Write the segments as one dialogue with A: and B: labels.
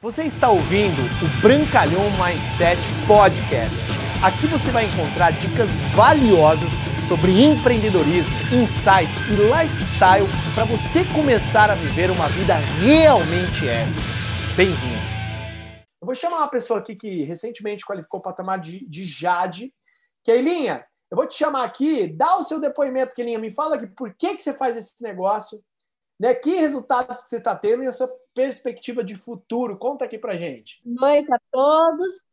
A: Você está ouvindo o Brancalhão Mindset Podcast. Aqui você vai encontrar dicas valiosas sobre empreendedorismo, insights e lifestyle para você começar a viver uma vida realmente épica. Bem-vindo! Eu vou chamar uma pessoa aqui que recentemente qualificou o patamar de, de Jade. Keilinha, eu vou te chamar aqui, dá o seu depoimento, Keilinha. Me fala aqui por que, que você faz esse negócio, né? Que resultados você está tendo e a sua perspectiva de futuro. Conta aqui pra gente.
B: Boa noite a todos.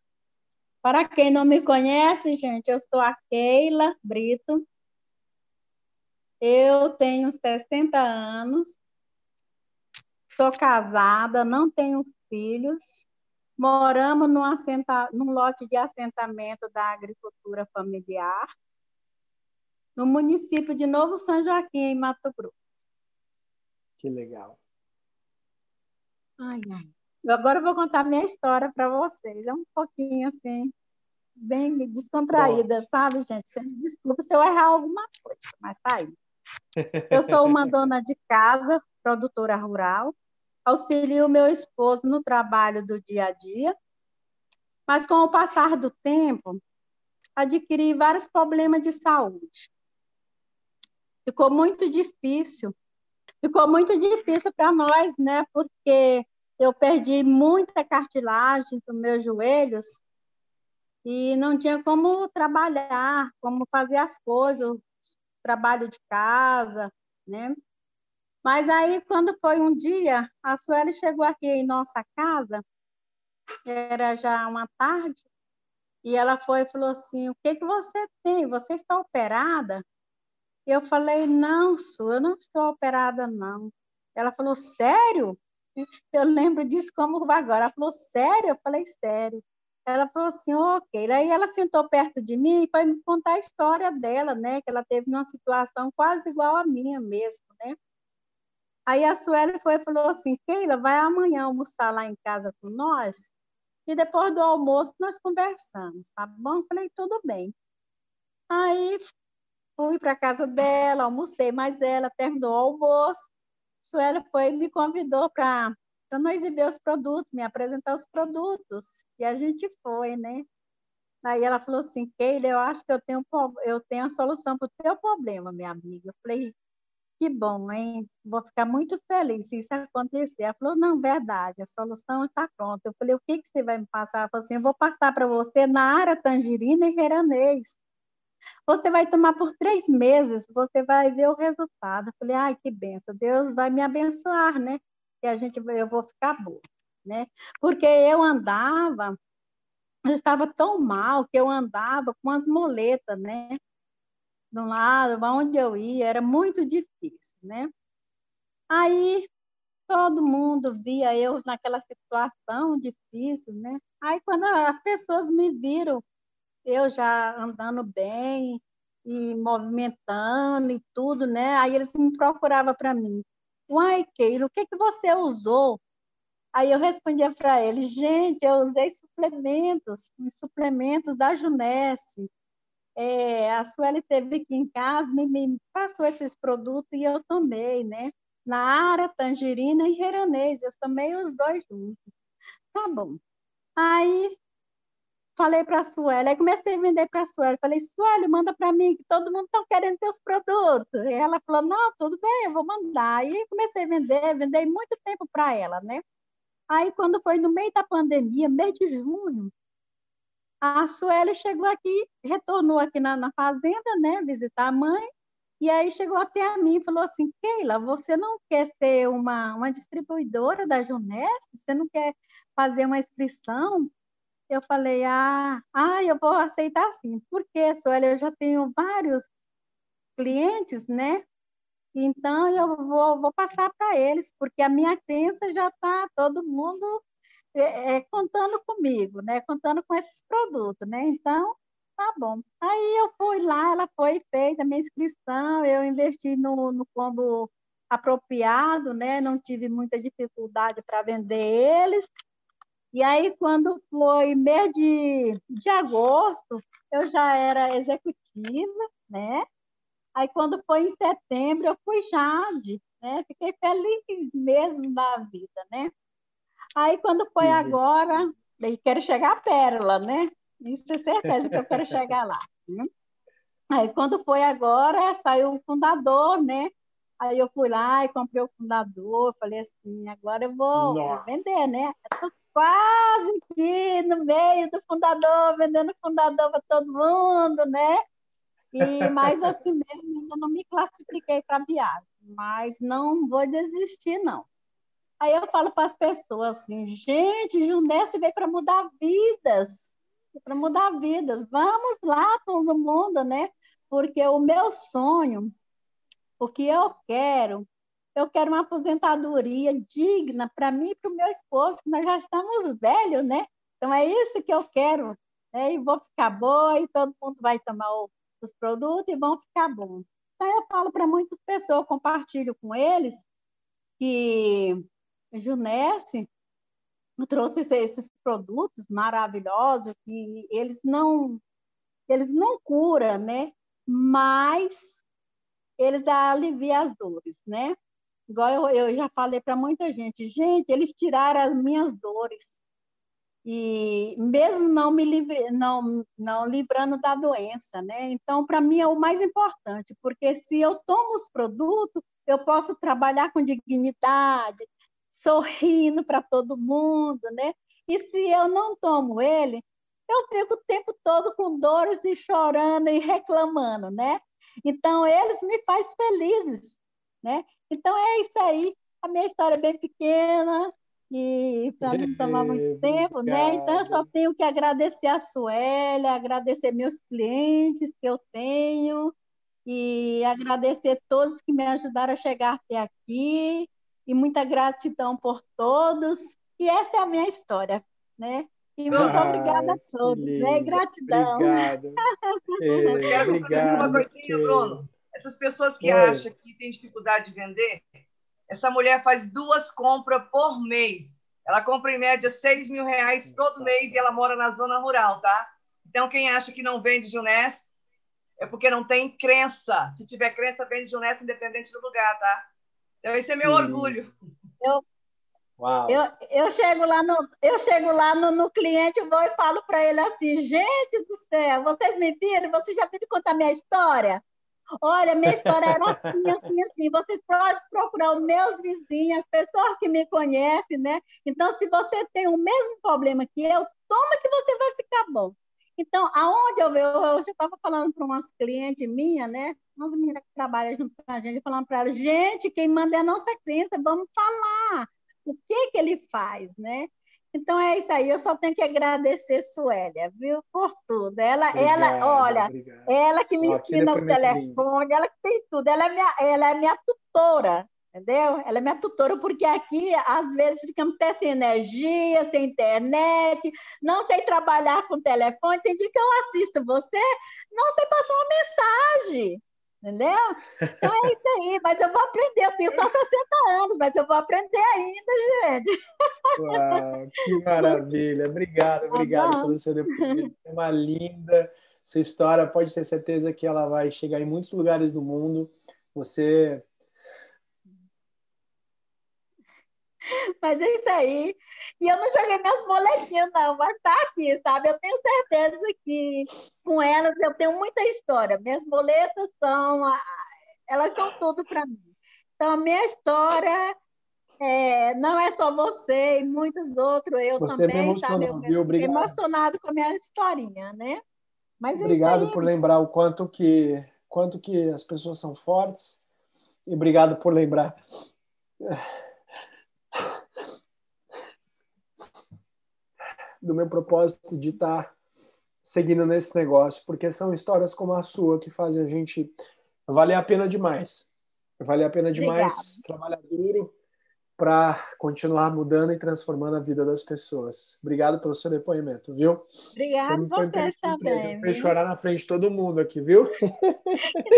B: Para quem não me conhece, gente, eu sou a Keila Brito. Eu tenho 60 anos. Sou casada, não tenho filhos. Moramos num, assenta... num lote de assentamento da agricultura familiar, no município de Novo São Joaquim, em Mato Grosso.
A: Que legal.
B: Ai, ai. Agora eu vou contar minha história para vocês. É um pouquinho assim, bem descontraída, Bom. sabe, gente? Você me desculpa se eu errar alguma coisa, mas tá aí. Eu sou uma dona de casa, produtora rural, auxilio meu esposo no trabalho do dia a dia, mas com o passar do tempo, adquiri vários problemas de saúde. Ficou muito difícil ficou muito difícil para nós, né? Porque eu perdi muita cartilagem dos meus joelhos e não tinha como trabalhar, como fazer as coisas, trabalho de casa, né? Mas aí, quando foi um dia, a Sueli chegou aqui em nossa casa, era já uma tarde, e ela foi e falou assim: O que, que você tem? Você está operada? Eu falei, não, Su, eu não estou operada, não. Ela falou, sério? Eu lembro disso como agora. Ela falou, sério? Eu falei, sério. Ela falou assim, ok. Aí ela sentou perto de mim e foi me contar a história dela, né? Que ela teve uma situação quase igual à minha mesmo, né? Aí a Sueli foi e falou assim, Keila, vai amanhã almoçar lá em casa com nós e depois do almoço nós conversamos, tá bom? Eu falei, tudo bem. Aí Fui para casa dela, almocei mais ela, terminou o almoço. Suela foi me convidou para nós ver os produtos, me apresentar os produtos. E a gente foi, né? Aí ela falou assim, Keila, eu acho que eu tenho, eu tenho a solução para o teu problema, minha amiga. Eu falei, que bom, hein? Vou ficar muito feliz se isso acontecer. Ela falou, não, verdade, a solução está pronta. Eu falei, o que, que você vai me passar? Ela falou assim, eu vou passar para você na área tangerina e geranês. Você vai tomar por três meses, você vai ver o resultado. Eu falei, ai, que benção, Deus vai me abençoar, né? E a gente, eu vou ficar boa, né? Porque eu andava, eu estava tão mal que eu andava com as moletas, né? De um lado, onde eu ia, era muito difícil, né? Aí todo mundo via eu naquela situação difícil, né? Aí quando as pessoas me viram eu já andando bem e movimentando e tudo, né? Aí eles me procuravam para mim. Uai, Keila, o que, que você usou? Aí eu respondia para eles, gente, eu usei suplementos, suplementos da Junesse. É, a Sueli teve aqui em casa, me, me, passou esses produtos e eu tomei, né? Na área, tangerina e geranês, eu tomei os dois juntos. Tá bom. Aí falei para a Sueli, aí comecei a vender para a Sueli, falei, Sueli, manda para mim, que todo mundo está querendo teus produtos. E ela falou, não, tudo bem, eu vou mandar. Aí comecei a vender, vendei muito tempo para ela, né? Aí quando foi no meio da pandemia, mês de junho, a Sueli chegou aqui, retornou aqui na, na fazenda, né, visitar a mãe, e aí chegou até a mim e falou assim, Keila, você não quer ser uma, uma distribuidora da Junest? Você não quer fazer uma inscrição? Eu falei, ah, ah, eu vou aceitar sim. Porque, Sueli, eu já tenho vários clientes, né? Então, eu vou, vou passar para eles, porque a minha crença já está todo mundo é, é, contando comigo, né? Contando com esses produtos, né? Então, tá bom. Aí eu fui lá, ela foi fez a minha inscrição, eu investi no, no combo apropriado, né? Não tive muita dificuldade para vender eles. E aí, quando foi mês de, de agosto, eu já era executiva, né? Aí, quando foi em setembro, eu fui Jade, né? Fiquei feliz mesmo da vida, né? Aí, quando foi agora, daí quero chegar à pérola, né? Isso é certeza que eu quero chegar lá. Né? Aí, quando foi agora, saiu o fundador, né? Aí eu fui lá e comprei o fundador, falei assim, agora eu vou, vou vender, né? Quase aqui no meio do fundador, vendendo fundador para todo mundo, né? E, mas assim mesmo, ainda não me classifiquei para viagem, mas não vou desistir, não. Aí eu falo para as pessoas assim, gente, Junesse veio para mudar vidas, para mudar vidas. Vamos lá, todo mundo, né? Porque o meu sonho, o que eu quero, eu quero uma aposentadoria digna para mim e para o meu esposo, que nós já estamos velhos, né? Então é isso que eu quero. Né? E vou ficar boa, e todo mundo vai tomar o os produtos e vão ficar bons. Então, eu falo para muitas pessoas, compartilho com eles que Junesse trouxe esses produtos maravilhosos que eles não eles não curam, né? Mas eles aliviam as dores, né? Igual eu, eu já falei para muita gente, gente, eles tiraram as minhas dores e mesmo não me livre, não, não livrando da doença, né? Então, para mim é o mais importante, porque se eu tomo os produtos, eu posso trabalhar com dignidade, sorrindo para todo mundo, né? E se eu não tomo ele, eu fico o tempo todo com dores e chorando e reclamando, né? Então, eles me fazem felizes, né? Então, é isso aí. A minha história é bem pequena, e para não tomar muito tempo, né? Então eu só tenho que agradecer a Suélia, agradecer meus clientes que eu tenho e agradecer todos que me ajudaram a chegar até aqui e muita gratidão por todos. E essa é a minha história, né? E muito ah, obrigada a todos, né? Gratidão.
C: Obrigado. É,
D: quero obrigado, uma coisinha, Bruno. Essas pessoas que Oi. acham que tem dificuldade de vender, essa mulher faz duas compras por mês. Ela compra em média 6 mil reais todo mês e ela mora na zona rural, tá? Então, quem acha que não vende Junés é porque não tem crença. Se tiver crença, vende Junés independente do lugar, tá? Então, esse é meu Sim. orgulho.
B: Eu, Uau. Eu, eu chego lá no eu chego lá no, no cliente vou e falo para ele assim gente do céu vocês me viram vocês já viram contar minha história Olha, minha história era assim, assim, assim. Vocês podem procurar os meus vizinhos, as pessoas que me conhecem, né? Então, se você tem o mesmo problema que eu, toma que você vai ficar bom. Então, aonde eu vejo, eu já estava falando para umas clientes minhas, né? Umas meninas que trabalham junto com a gente, falando para elas, gente, quem manda é a nossa crença, vamos falar o que que ele faz, né? Então é isso aí, eu só tenho que agradecer Suélia, viu, por tudo. Ela, obrigado, ela olha, obrigado. ela que me Ó, ensina o telefone, ela que tem tudo, ela é minha, ela é minha tutora, entendeu? Ela é minha tutora, porque aqui, às vezes, ficamos até sem energia, sem internet, não sei trabalhar com telefone, tem dia que eu assisto você, não sei passar uma mensagem. Entendeu? Então é isso aí, mas eu vou aprender, eu tenho só 60 anos, mas eu vou aprender ainda, gente.
C: Uau, que maravilha! Obrigado, tá obrigado tá pelo seu depoimento. É uma linda sua história, pode ter certeza que ela vai chegar em muitos lugares do mundo. Você
B: Mas é isso aí. E eu não joguei minhas boletinhas, não, mas está aqui, sabe? Eu tenho certeza que com elas eu tenho muita história. Minhas boletas são. Elas são tudo para mim. Então, a minha história é, não é só você e muitos outros, eu você também, me sabe? Eu viu? Obrigado. emocionado com a minha historinha, né?
C: Mas é obrigado por lembrar o quanto que, quanto que as pessoas são fortes e obrigado por lembrar do meu propósito de estar tá seguindo nesse negócio, porque são histórias como a sua que fazem a gente valer a pena demais. Vale a pena demais Obrigada. trabalhar duro para continuar mudando e transformando a vida das pessoas. Obrigado pelo seu depoimento, viu?
B: Obrigado você vocês também.
C: Fez chorar na frente de todo mundo aqui, viu?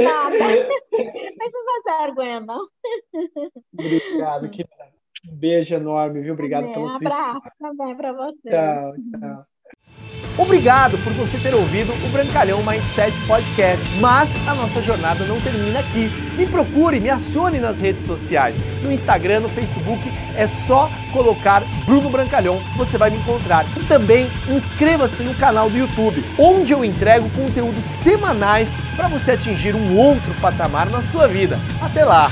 B: Nada. Mas não vai vergonha, não.
C: Obrigado, que um beijo enorme, viu? Obrigado
B: também, pelo Um abraço também para você.
C: Tchau, tchau.
A: Obrigado por você ter ouvido o Brancalhão Mindset Podcast, mas a nossa jornada não termina aqui. Me procure, me acione nas redes sociais. No Instagram, no Facebook, é só colocar Bruno Brancalhão, você vai me encontrar. E também inscreva-se no canal do YouTube, onde eu entrego conteúdos semanais para você atingir um outro patamar na sua vida. Até lá!